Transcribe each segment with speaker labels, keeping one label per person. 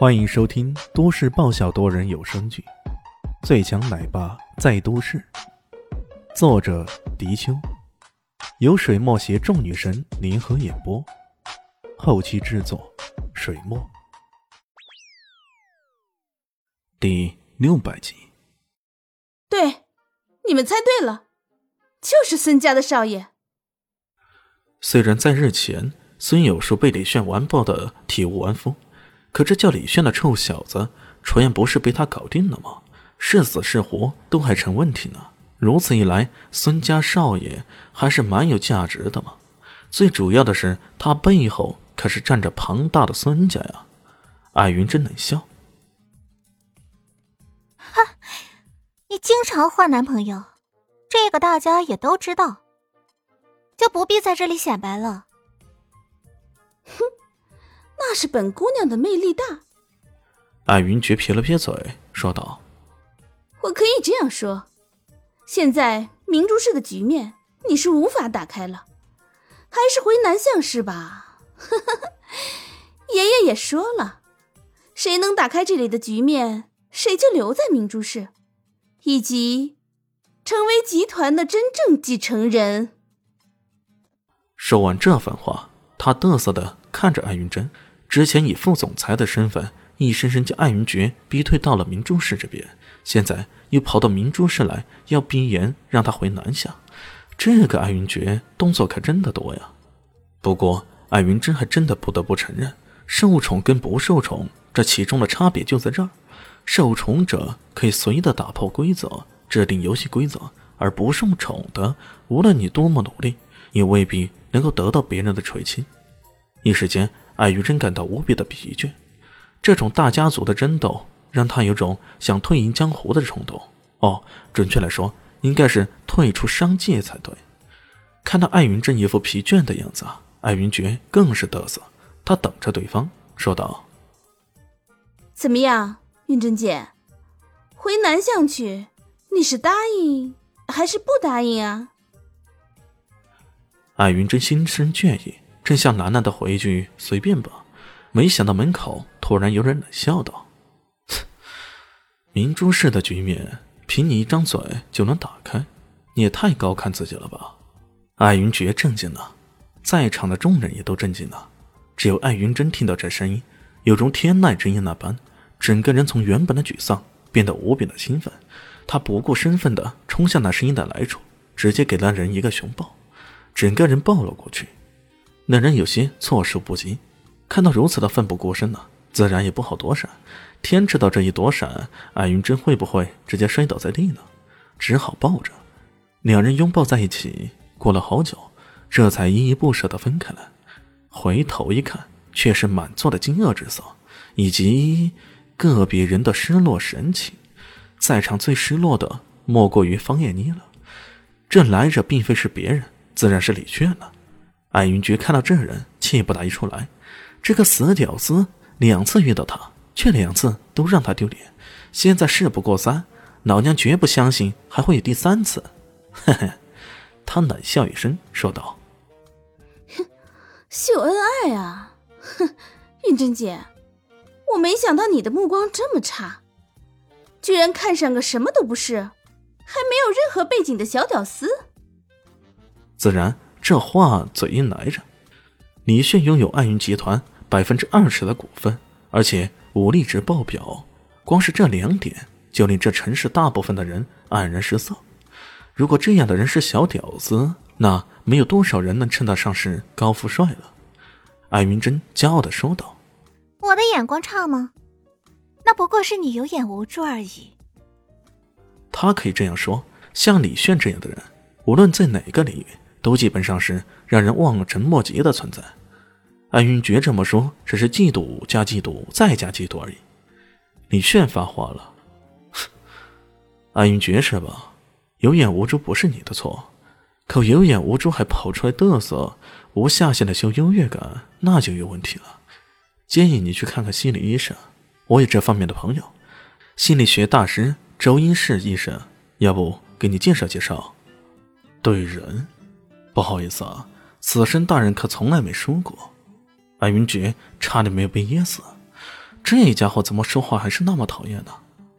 Speaker 1: 欢迎收听都市爆笑多人有声剧《最强奶爸在都市》，作者：迪秋，由水墨携众女神联合演播，后期制作：水墨。第六百集。
Speaker 2: 对，你们猜对了，就是孙家的少爷。
Speaker 1: 虽然在日前，孙有树被李炫完爆的体无完肤。可这叫李轩的臭小子，传言不是被他搞定了吗？是死是活都还成问题呢。如此一来，孙家少爷还是蛮有价值的嘛。最主要的是，他背后可是站着庞大的孙家呀。艾云真冷笑：“
Speaker 3: 哈，你经常换男朋友，这个大家也都知道，就不必在这里显摆了。”
Speaker 2: 哼。那是本姑娘的魅力大。
Speaker 1: 艾云珏撇了撇嘴，说道：“
Speaker 2: 我可以这样说，现在明珠市的局面你是无法打开了，还是回南向市吧？爷爷也说了，谁能打开这里的局面，谁就留在明珠市，以及成为集团的真正继承人。”
Speaker 1: 说完这番话，他得瑟的看着艾云珍。之前以副总裁的身份，一生生将艾云珏逼退到了明珠市这边，现在又跑到明珠市来，要逼严让他回南下。这个艾云珏动作可真的多呀。不过艾云珍还真的不得不承认，受宠跟不受宠这其中的差别就在这儿。受宠者可以随意的打破规则，制定游戏规则，而不受宠的，无论你多么努力，也未必能够得到别人的垂青。一时间。艾玉珍感到无比的疲倦，这种大家族的争斗让他有种想退隐江湖的冲动。哦，准确来说，应该是退出商界才对。看到艾云珍一副疲倦的样子，艾云珏更是得瑟。他等着对方说道：“
Speaker 2: 怎么样，云珍姐，回南巷去，你是答应还是不答应啊？”
Speaker 1: 艾云珍心生倦意。正想楠楠的回一句“随便吧”，没想到门口突然有人冷笑道：“明珠市的局面，凭你一张嘴就能打开？你也太高看自己了吧？”艾云珏震惊了，在场的众人也都震惊了。只有艾云珍听到这声音，有如天籁之音那般，整个人从原本的沮丧变得无比的兴奋。他不顾身份的冲向那声音的来处，直接给那人一个熊抱，整个人抱了过去。那人有些措手不及，看到如此的奋不顾身呢，自然也不好躲闪。天知道这一躲闪，艾云珍会不会直接摔倒在地呢？只好抱着，两人拥抱在一起。过了好久，这才依依不舍的分开了。回头一看，却是满座的惊愕之色，以及个别人的失落神情。在场最失落的莫过于方艳妮了。这来者并非是别人，自然是李炫了。艾云珏看到这人，气不打一处来。这个死屌丝两次遇到他，却两次都让他丢脸。现在事不过三，老娘绝不相信还会有第三次。嘿嘿，他冷笑一声，说道：“
Speaker 2: 哼，秀恩爱啊！哼，云珍姐，我没想到你的目光这么差，居然看上个什么都不是，还没有任何背景的小屌丝。
Speaker 1: 自然。”这话嘴硬来着，李炫拥有暗云集团百分之二十的股份，而且武力值爆表，光是这两点就令这城市大部分的人黯然失色。如果这样的人是小屌丝，那没有多少人能称得上是高富帅了。艾云珍骄傲的说道：“
Speaker 3: 我的眼光差吗？那不过是你有眼无珠而已。”
Speaker 1: 他可以这样说，像李炫这样的人，无论在哪个领域。都基本上是让人望尘莫及的存在。安云珏这么说，只是嫉妒加嫉妒再加嫉妒而已。李炫发话了：“ 安云珏是吧？有眼无珠不是你的错，可有眼无珠还跑出来嘚瑟，无下限的秀优越感，那就有问题了。建议你去看看心理医生，我有这方面的朋友，心理学大师周英士医生，要不给你介绍介绍？对人。”不好意思啊，死神大人可从来没说过。白云珏差点没有被噎死。这家伙怎么说话还是那么讨厌呢？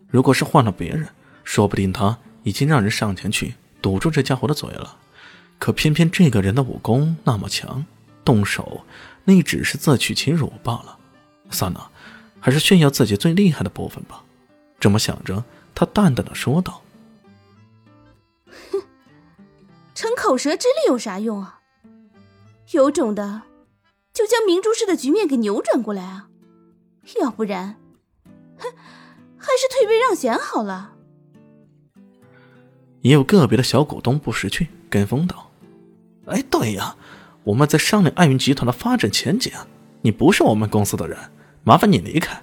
Speaker 1: 如果是换了别人，说不定他已经让人上前去堵住这家伙的嘴了。可偏偏这个人的武功那么强，动手那只是自取其辱罢了。算了，还是炫耀自己最厉害的部分吧。这么想着，他淡淡的说道：“
Speaker 2: 逞口舌之力有啥用啊？有种的，就将明珠市的局面给扭转过来啊！要不然，哼，还是退位让贤好了。”
Speaker 1: 也有个别的小股东不识趣，跟风道：“哎，对呀，我们在商量爱云集团的发展前景，你不是我们公司的人。”麻烦你离开。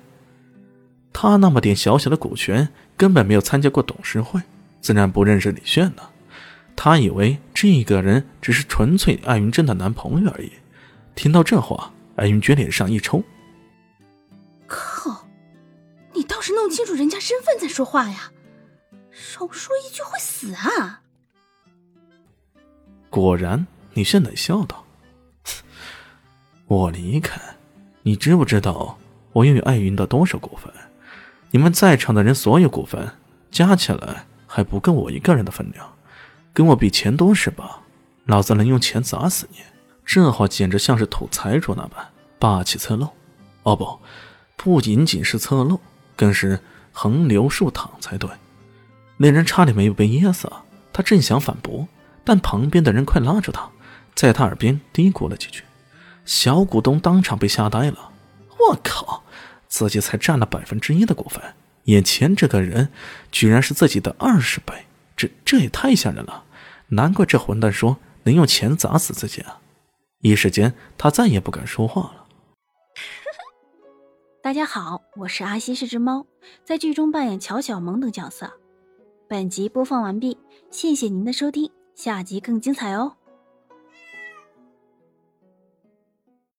Speaker 1: 他那么点小小的股权，根本没有参加过董事会，自然不认识李炫呢。他以为这个人只是纯粹艾云珍的男朋友而已。听到这话，艾云珏脸上一抽：“
Speaker 2: 靠！你倒是弄清楚人家身份再说话呀！少说一句会死啊！”
Speaker 1: 果然，李炫冷笑道：“ 我离开，你知不知道？”我拥有艾云的多少股份？你们在场的人所有股份加起来还不够我一个人的分量，跟我比钱多是吧？老子能用钱砸死你！这话简直像是吐财主那般霸气侧漏。哦不，不仅仅是侧漏，更是横流竖淌才对。那人差点没有被噎死。他正想反驳，但旁边的人快拉住他，在他耳边嘀咕了几句。小股东当场被吓呆了。我靠！自己才占了百分之一的股份，眼前这个人居然是自己的二十倍，这这也太吓人了！难怪这混蛋说能用钱砸死自己啊！一时间，他再也不敢说话了。
Speaker 4: 大家好，我是阿西，是只猫，在剧中扮演乔小萌等角色。本集播放完毕，谢谢您的收听，下集更精彩哦！